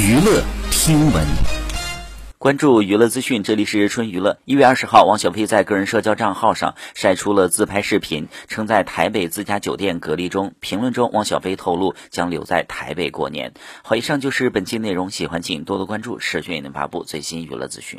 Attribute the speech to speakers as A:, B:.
A: 娱乐听闻，
B: 关注娱乐资讯，这里是春娱乐。一月二十号，汪小菲在个人社交账号上晒出了自拍视频，称在台北自家酒店隔离中。评论中，汪小菲透露将留在台北过年。好，以上就是本期内容，喜欢请多多关注，社讯为您发布最新娱乐资讯。